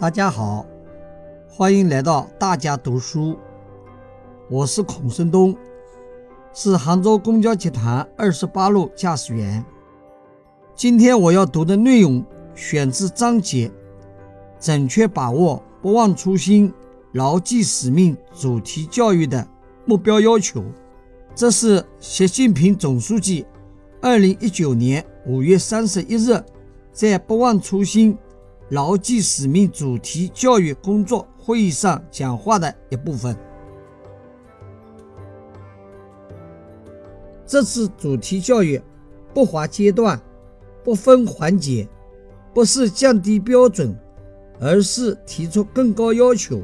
大家好，欢迎来到大家读书。我是孔胜东，是杭州公交集团二十八路驾驶员。今天我要读的内容选自章节“准确把握不忘初心、牢记使命”主题教育的目标要求。这是习近平总书记二零一九年五月三十一日在“不忘初心”。牢记使命主题教育工作会议上讲话的一部分。这次主题教育不划阶段、不分环节，不是降低标准，而是提出更高要求。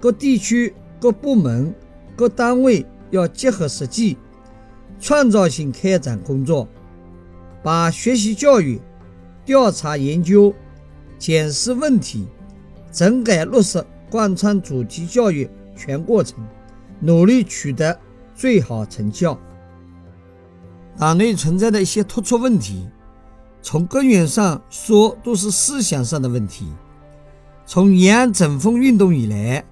各地区、各部门、各单位要结合实际，创造性开展工作，把学习教育、调查研究。检视问题，整改落实贯穿主题教育全过程，努力取得最好成效。党内存在的一些突出问题，从根源上说都是思想上的问题。从延安整风运动以来，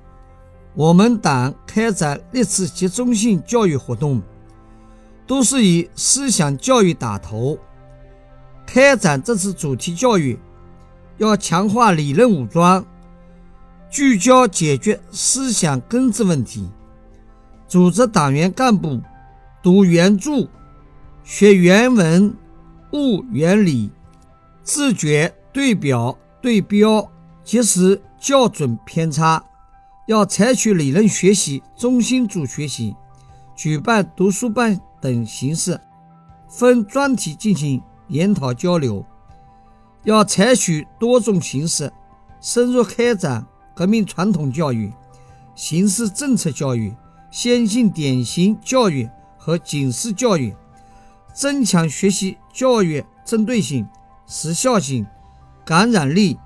我们党开展历次集中性教育活动，都是以思想教育打头。开展这次主题教育。要强化理论武装，聚焦解决思想根治问题，组织党员干部读原著、学原文、悟原理，自觉对表对标，及时校准偏差。要采取理论学习、中心组学习、举办读书班等形式，分专题进行研讨交流。要采取多种形式，深入开展革命传统教育、形势政策教育、先进典型教育和警示教育，增强学习教育针对性、时效性、感染力。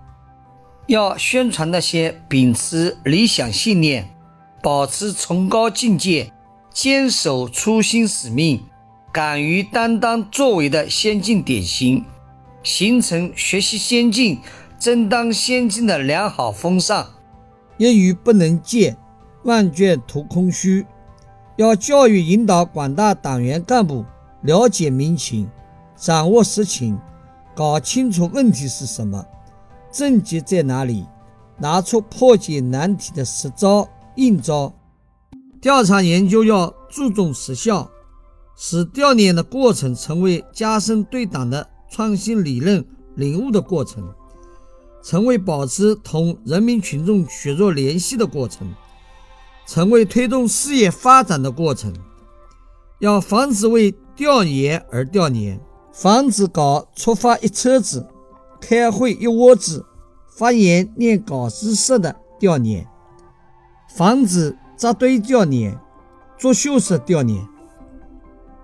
要宣传那些秉持理想信念、保持崇高境界、坚守初心使命、敢于担当作为的先进典型。形成学习先进、争当先进的良好风尚。一语不能借，万卷徒空虚。要教育引导广大党员干部了解民情，掌握实情，搞清楚问题是什么，症结在哪里，拿出破解难题的实招硬招。调查研究要注重实效，使调研的过程成为加深对党的。创新理论领悟的过程，成为保持同人民群众血肉联系的过程，成为推动事业发展的过程。要防止为调研而调研，防止搞出发一车子、开会一窝子、发言念稿子式的调研，防止扎堆调研、作秀式调研，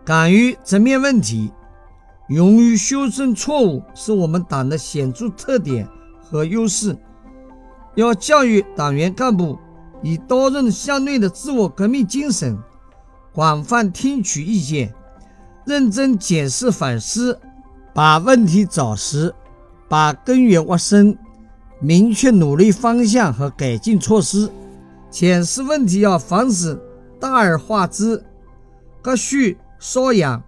敢于直面问题。勇于修正错误是我们党的显著特点和优势。要教育党员干部以刀刃向内的自我革命精神，广泛听取意见，认真检视反思，把问题找实，把根源挖深，明确努力方向和改进措施。检视问题要防止大而化之，隔虚搔痒。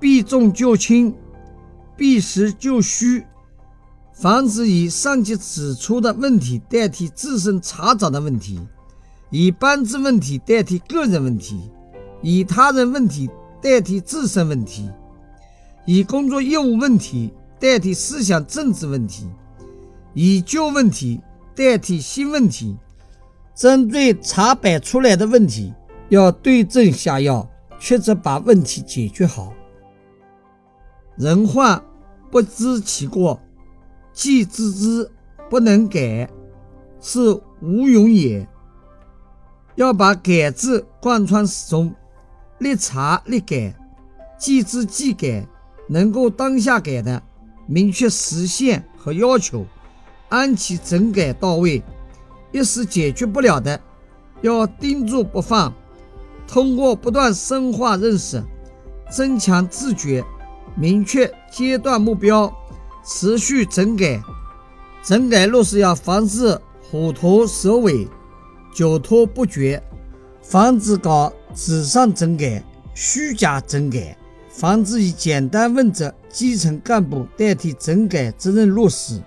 避重就轻，避实就虚，防止以上级指出的问题代替自身查找的问题，以班子问题代替个人问题，以他人问题代替自身问题，以工作业务问题代替思想政治问题，以旧问题代替新问题。针对查摆出来的问题，要对症下药，确实把问题解决好。人患不知其过，既知之不能改，是无勇也。要把改字贯穿始终，立查立改，即知即改，能够当下改的，明确时限和要求，按期整改到位；一时解决不了的，要盯住不放。通过不断深化认识，增强自觉。明确阶段目标，持续整改，整改落实要防止虎头蛇尾、久拖不决，防止搞纸上整改、虚假整改，防止以简单问责基层干部代替整改责任落实，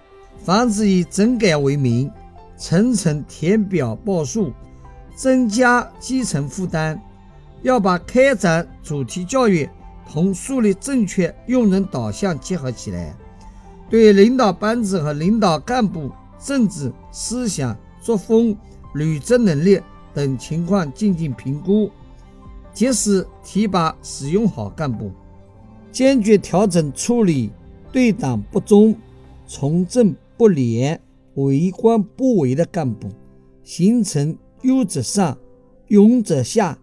防止以整改为名层层填表报数，增加基层负担。要把开展主题教育同树立正确用人导向结合起来，对领导班子和领导干部政治思想、作风、履职能力等情况进行评估，及时提拔使用好干部，坚决调整处理对党不忠、从政不廉、为官不为的干部，形成优者上、勇者下。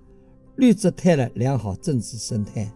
绿植态的良好政治生态。